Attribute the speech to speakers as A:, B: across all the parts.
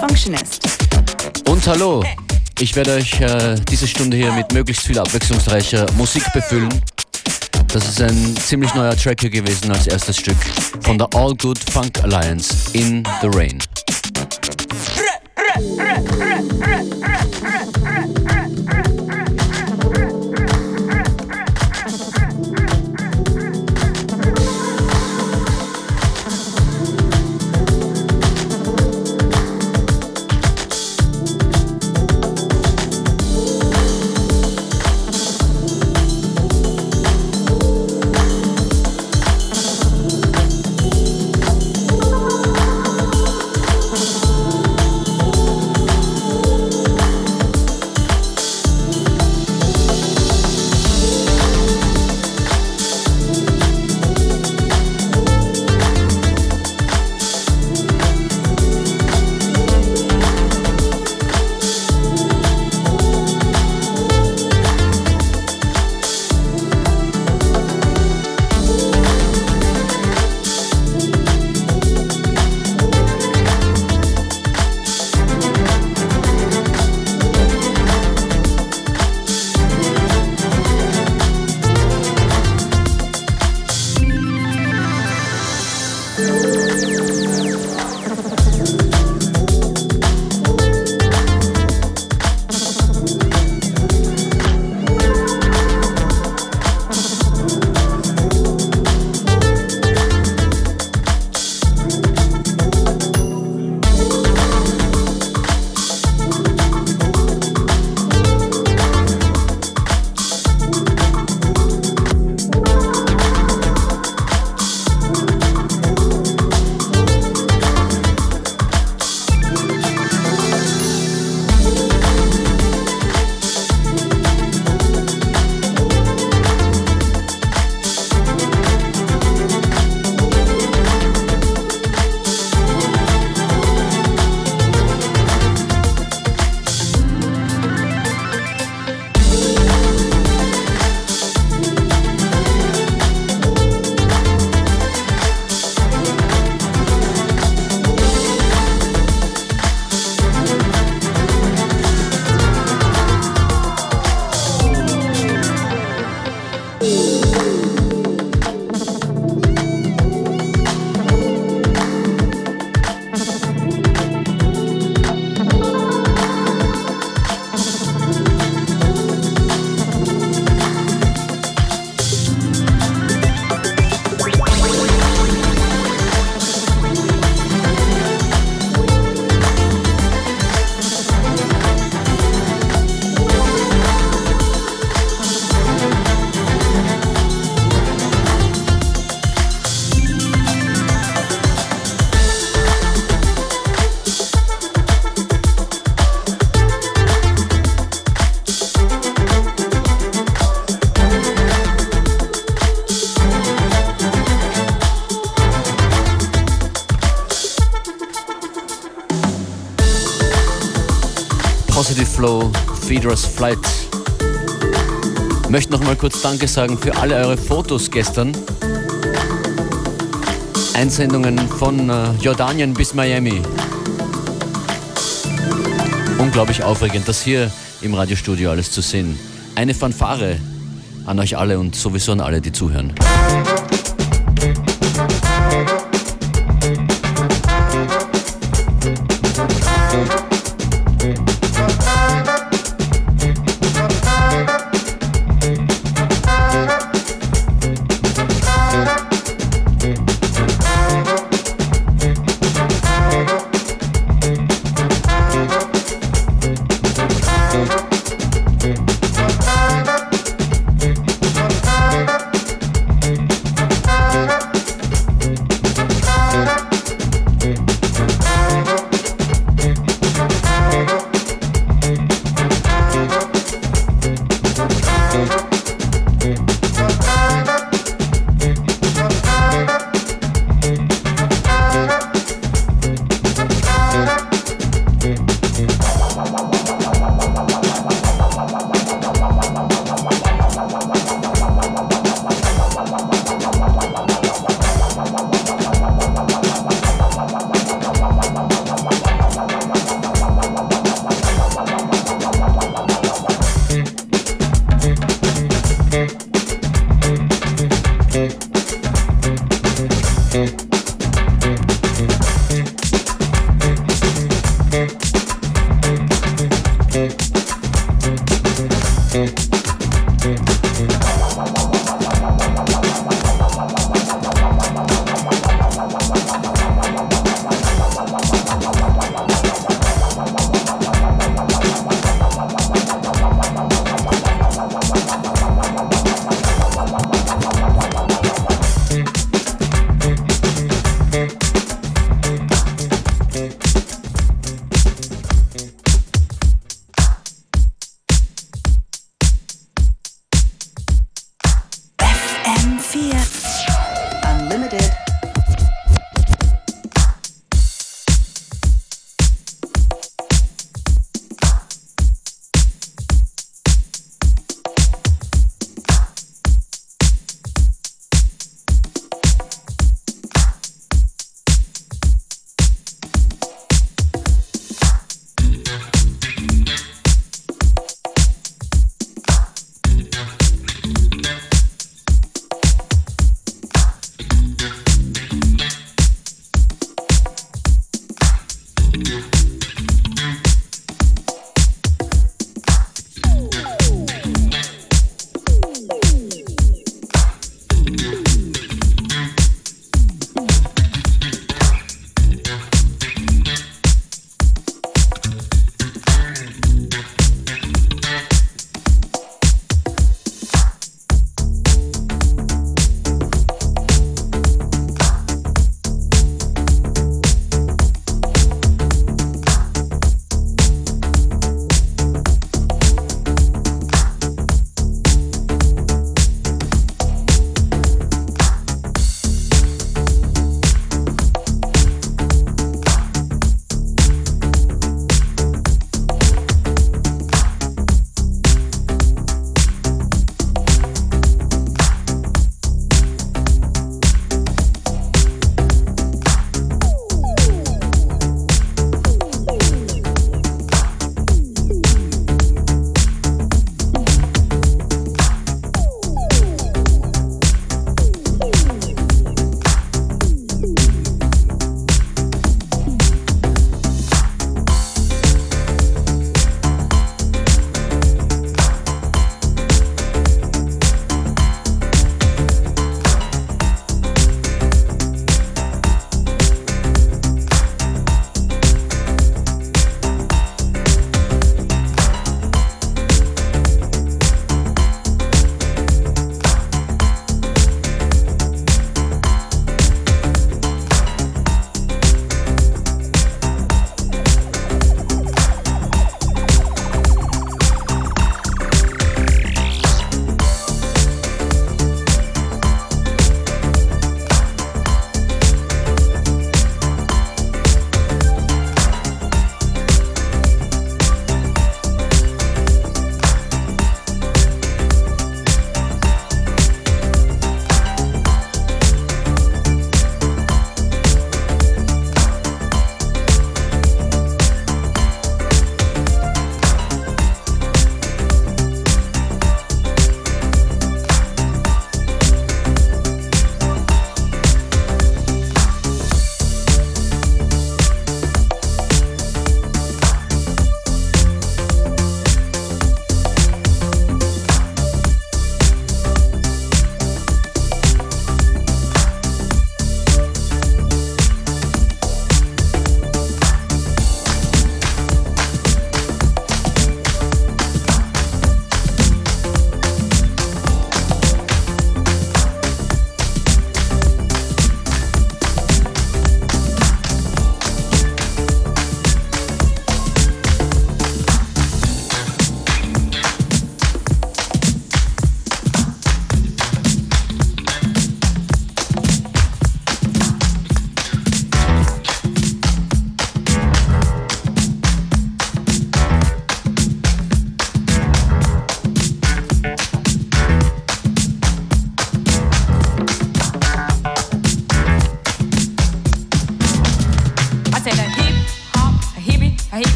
A: Functionist.
B: Und hallo, ich werde euch äh, diese Stunde hier mit möglichst viel abwechslungsreicher Musik befüllen. Das ist ein ziemlich neuer Track hier gewesen als erstes Stück von der All Good Funk Alliance in the Rain. Feeder's Flight. Möchte noch mal kurz Danke sagen für alle eure Fotos gestern. Einsendungen von äh, Jordanien bis Miami. Unglaublich aufregend, das hier im Radiostudio alles zu sehen. Eine Fanfare an euch alle und sowieso an alle, die zuhören.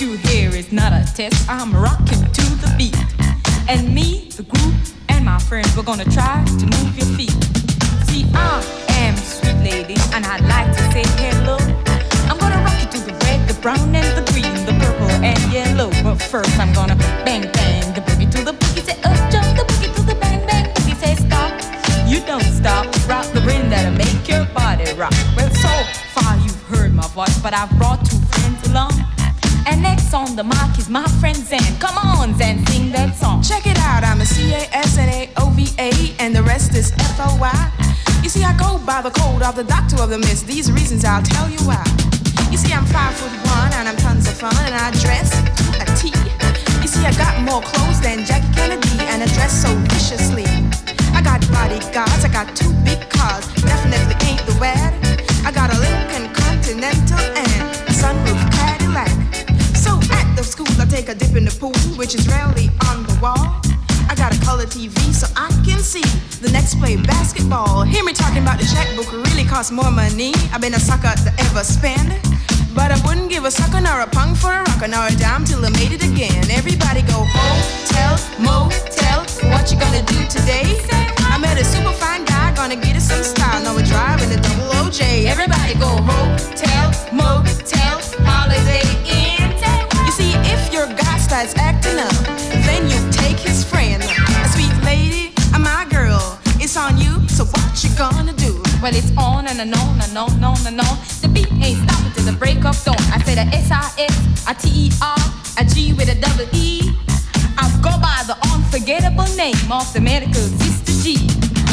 C: You hear is not a test. I'm rocking to the beat. And me, the group, and my friends, we're gonna try to move your feet. See, I am sweet lady, and I'd like to say hello. I'm gonna rock you to the red, the brown, and the green, the purple, and yellow. But first, I'm gonna bang bang the boogie to the boogie. Say up oh, jump the boogie to the bang bang boogie. Say stop, you don't stop. Rock the ring that'll make your body rock. Well, so far you've heard my voice, but I've brought two friends along. And next on the mic is my friend Zen. Come on, Zen, sing that song.
D: Check it out, I'm a C-A-S-N-A-O-V-A, and the rest is F-O-Y. You see, I go by the code of the doctor of the mist. These reasons I'll tell you why. You see, I'm five foot one and I'm tons of fun and I dress a T. You see, I got more clothes than Jackie Kennedy and I dress so viciously. I got bodyguards, I got two big cars, definitely ain't the wad. I got a Lincoln Continental take a dip in the pool, which is rarely on the wall. I got a color TV so I can see the Knicks play basketball. Hear me talking about the checkbook really costs more money. I've been a sucker to ever spend. But I wouldn't give a sucker nor a punk for a rocker nor a dime till I made it again. Everybody go hotel, motel. What you gonna do today?
C: I met
D: a super fine guy, gonna get us some style. Now we're driving the double OJ.
C: Everybody go hotel, motel, holiday
D: you gonna do?
C: Well, it's on and, and on and on and on and on. The beat ain't stopping till the break of dawn. I said a S-I-S, a T-E-R, a G with a double E. I go by the unforgettable name of the medical sister G.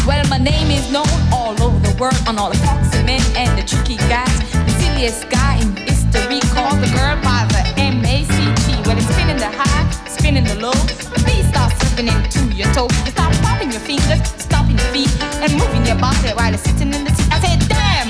C: Well, my name is known all over the world on all the foxy men and the tricky guys. The silliest guy in history called the girl by the M-A-C-T. Well, it's spinning the high, spinning the low. The beat starts slipping into your toe. You start popping your fingers, feet, and moving your body while you're sitting in the seat. I said, damn,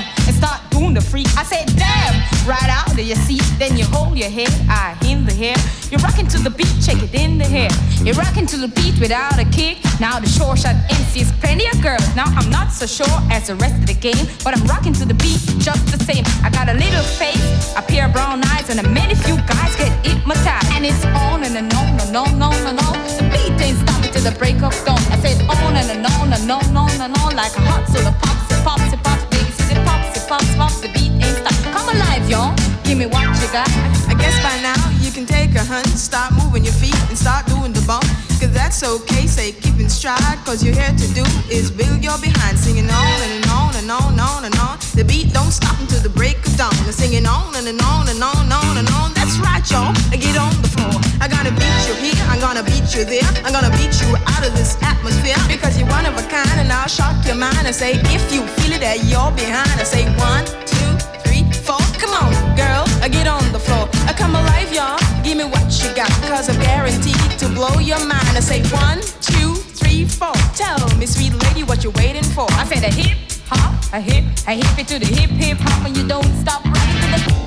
C: and the freak. I said, damn, right out of your seat. Then you hold your head, I in the hair. You're rocking to the beat, check it in the hair. You're rocking to the beat without a kick. Now the short shot MC's plenty of girls. Now I'm not so sure as the rest of the game, but I'm rocking to the beat just the same. I got a little face, a pair of brown eyes, and a many few guys get hypnotized. And it's on and, and on and on and on and on. The beat ain't stopping till the break of dawn. I said on and, and on and on and on and on like a hot soda pops, it pops, it pops, pops, pops. The beat ain't stop. Come alive, y'all. Give me what you got.
D: I guess by now you can take a hunt, start moving your feet and start doing the bump. Cause that's okay, say keep in stride. Cause you're here to do is build your behind, singing on and on and on and on and on. The beat don't stop until the break of dawn. They're singing on and, and on and on and on and on. That's right, y'all. Get on the floor. You here, I'm you there. I'm gonna beat you out of this atmosphere. Because you're one of a kind and I'll shock your mind and say, if you feel it that you're behind, I say one, two, three, four. Come on, girl, uh, get on the floor. Uh, come alive, y'all. Give me what you got. Cause I'm guaranteed to blow your mind. I say one, two, three, four. Tell me, sweet lady, what you're waiting for. I
C: say the hip hop, a hip, a hip it to the hip hip hop, and you don't stop running to the.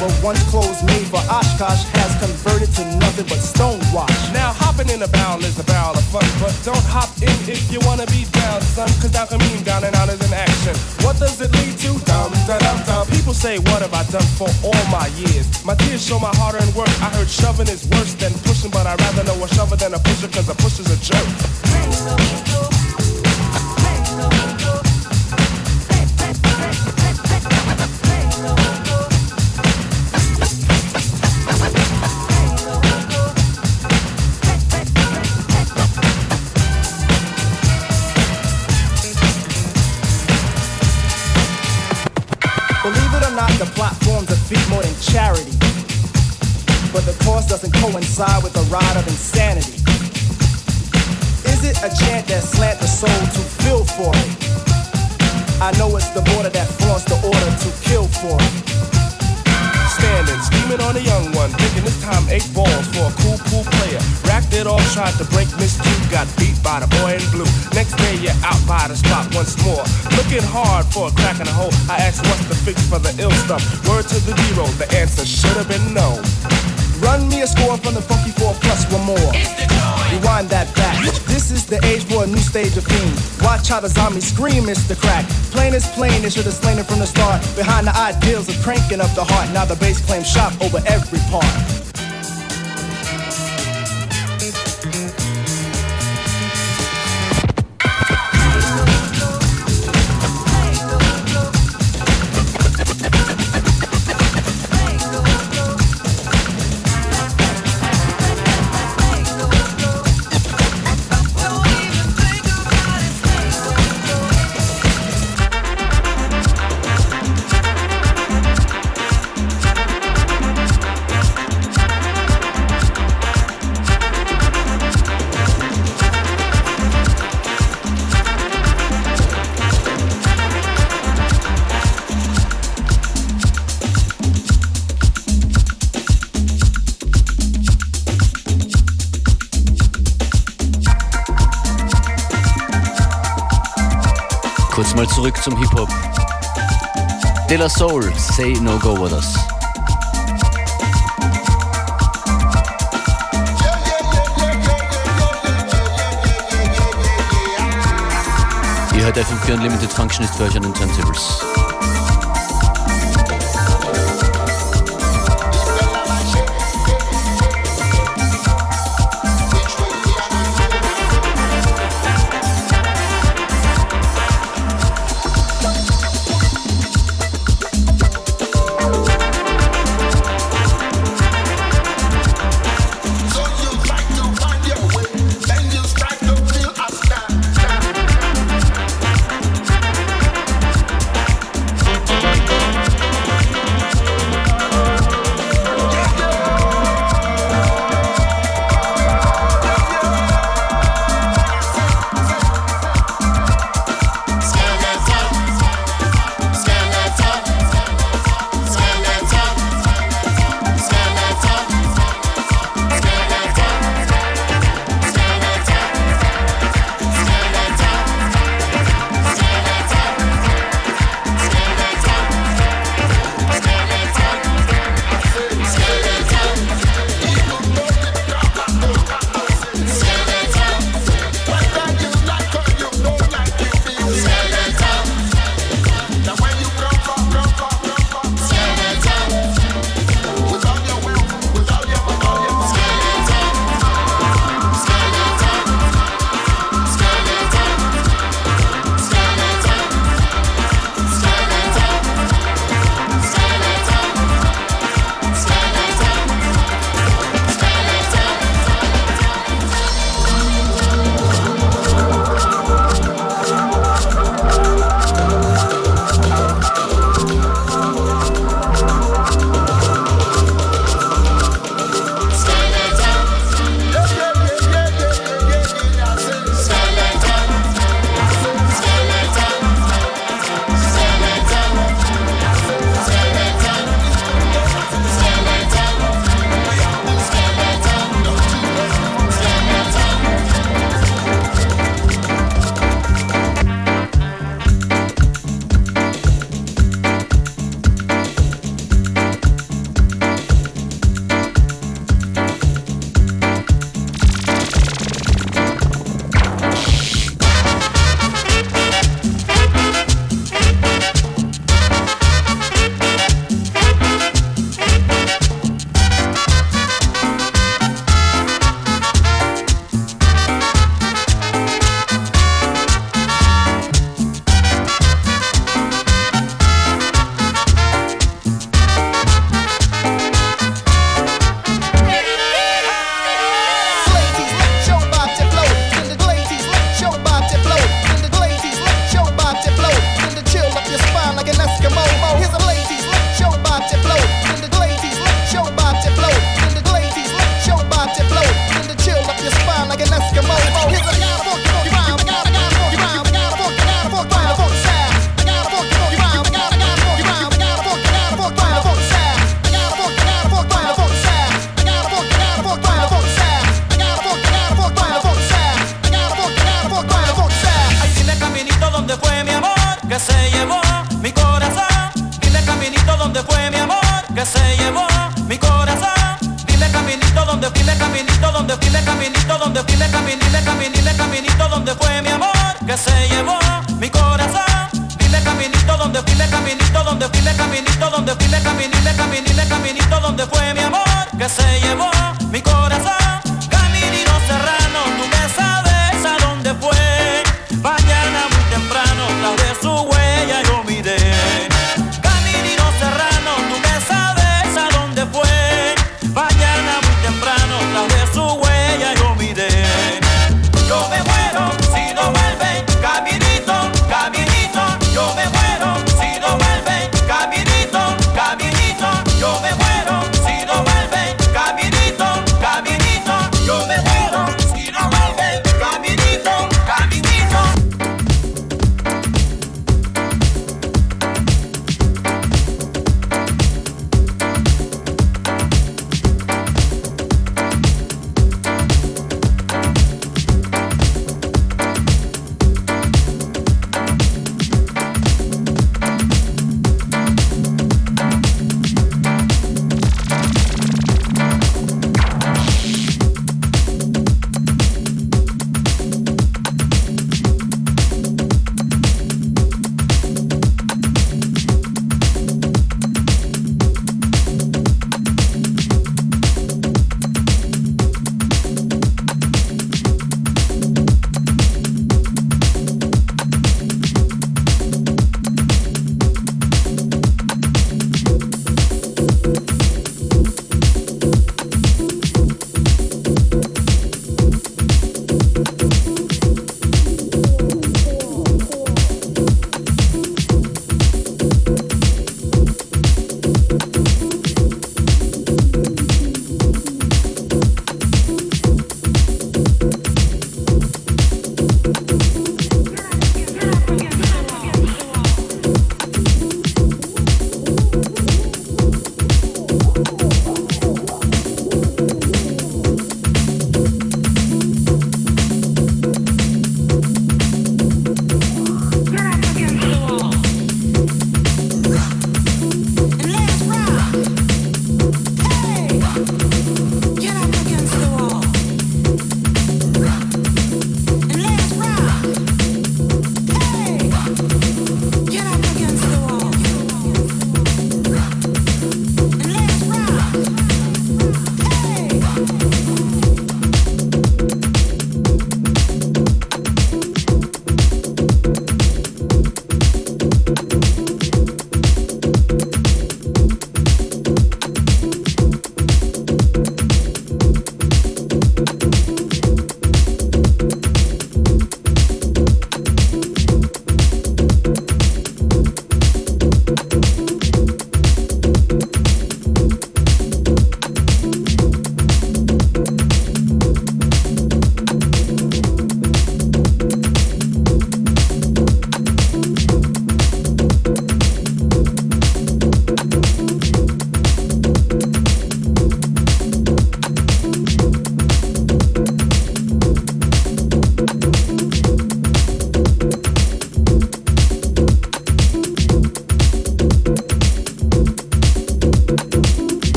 E: Were once clothes made for Oshkosh has converted to nothing but stonewash.
F: Now hopping in a barrel is a barrel of fun, but don't hop in if you wanna be down, son. Cause down can mean down and out is an action. What does it lead to? Dum da dum dum. People say, what have I done for all my years? My tears show my hard earned work. I heard shoving is worse than pushing, but I'd rather know a shover than a pusher, cause a pusher's a jerk.
E: A chant that slant the soul to feel for it? I know it's the border that flaunts the order to kill for it
F: standing, steaming on a young one, thinking this time eight balls for a cool, cool player. Racked it all, tried to break Miss Q, got beat by the boy in blue. Next day you're out by the spot once more, looking hard for a crack in the hole. I asked what's the fix for the ill stuff. Word to the zero, the answer should have been no.
E: Run me a score from the funky four plus one more. Rewind that back. This is the age for a new stage of fiend. Watch how the zombies scream, it's the crack. Plain as plain, they should have slain it from the start. Behind the ideals of cranking up the heart. Now the bass claims shop over every part.
B: Zurück zum Hip-Hop. De La Soul, Say No Go With Us. Ihr hört FM4 Unlimited Functionist für euch an den Turntables.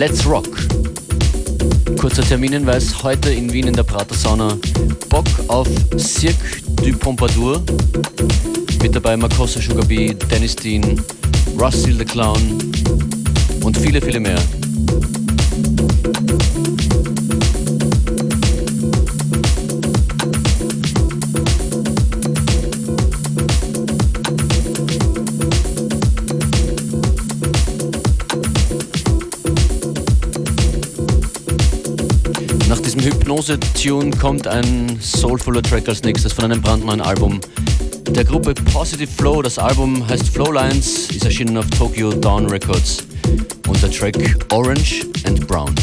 B: Let's Rock. Kurzer Terminhinweis, heute in Wien in der Prater Sauna. Bock auf Cirque du Pompadour. Mit dabei Makossa Sugar Bee, Dennis Dean, Rusty the Clown und viele, viele mehr. Hypnose-Tune kommt ein soulfuller Track als nächstes von einem brandneuen Album der Gruppe Positive Flow. Das Album heißt Flowlines, ist erschienen auf Tokyo Dawn Records und der Track Orange and Brown.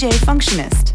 A: DJ Functionist.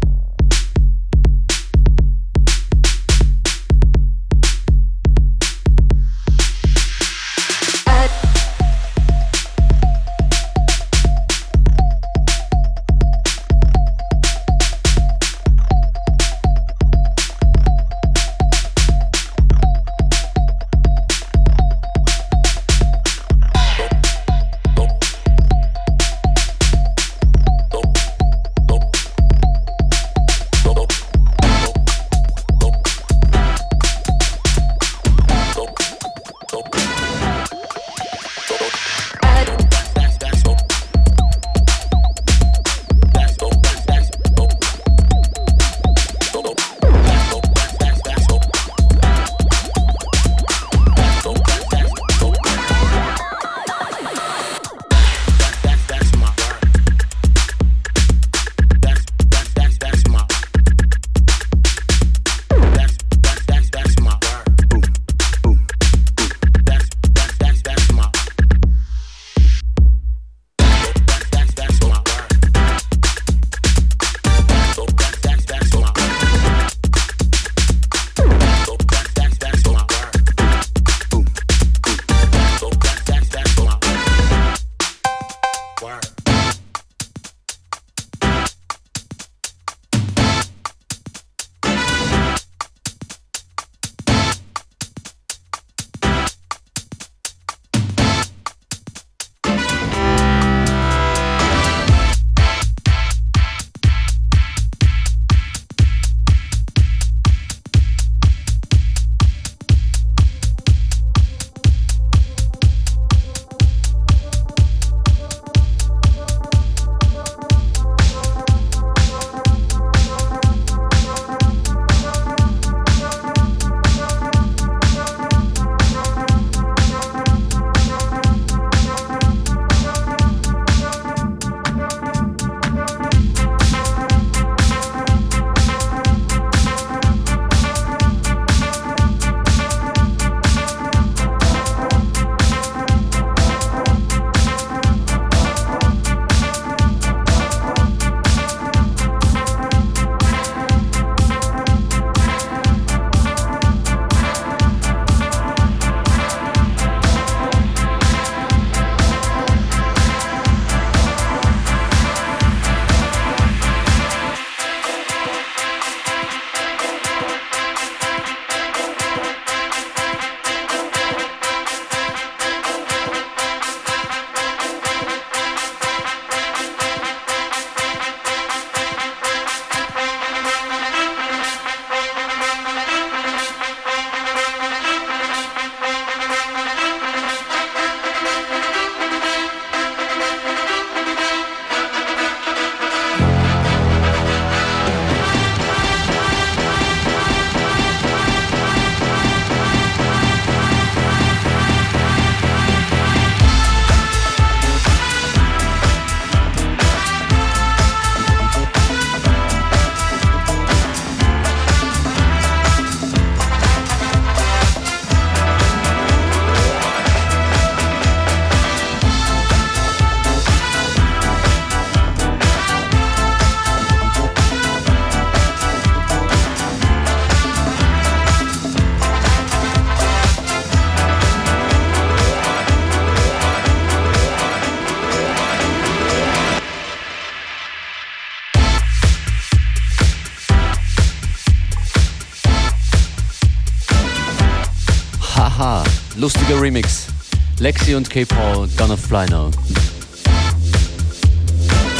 B: Lexi und K-Paul, Gonna Fly Now.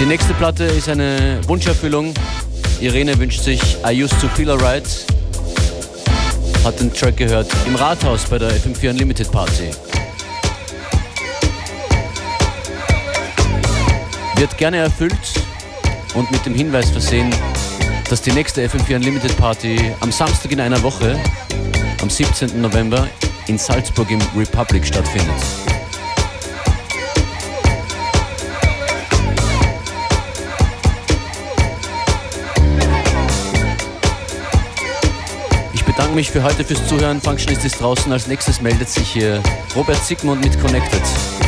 B: Die nächste Platte ist eine Wunscherfüllung. Irene wünscht sich I Used to Feel Alright. Hat den Track gehört im Rathaus bei der FM4 Unlimited Party. Wird gerne erfüllt und mit dem Hinweis versehen, dass die nächste FM4 Unlimited Party am Samstag in einer Woche, am 17. November, in Salzburg im Republic stattfindet. Bedanke mich für heute fürs Zuhören. Functionist ist draußen. Als nächstes meldet sich hier Robert Sigmund mit Connected.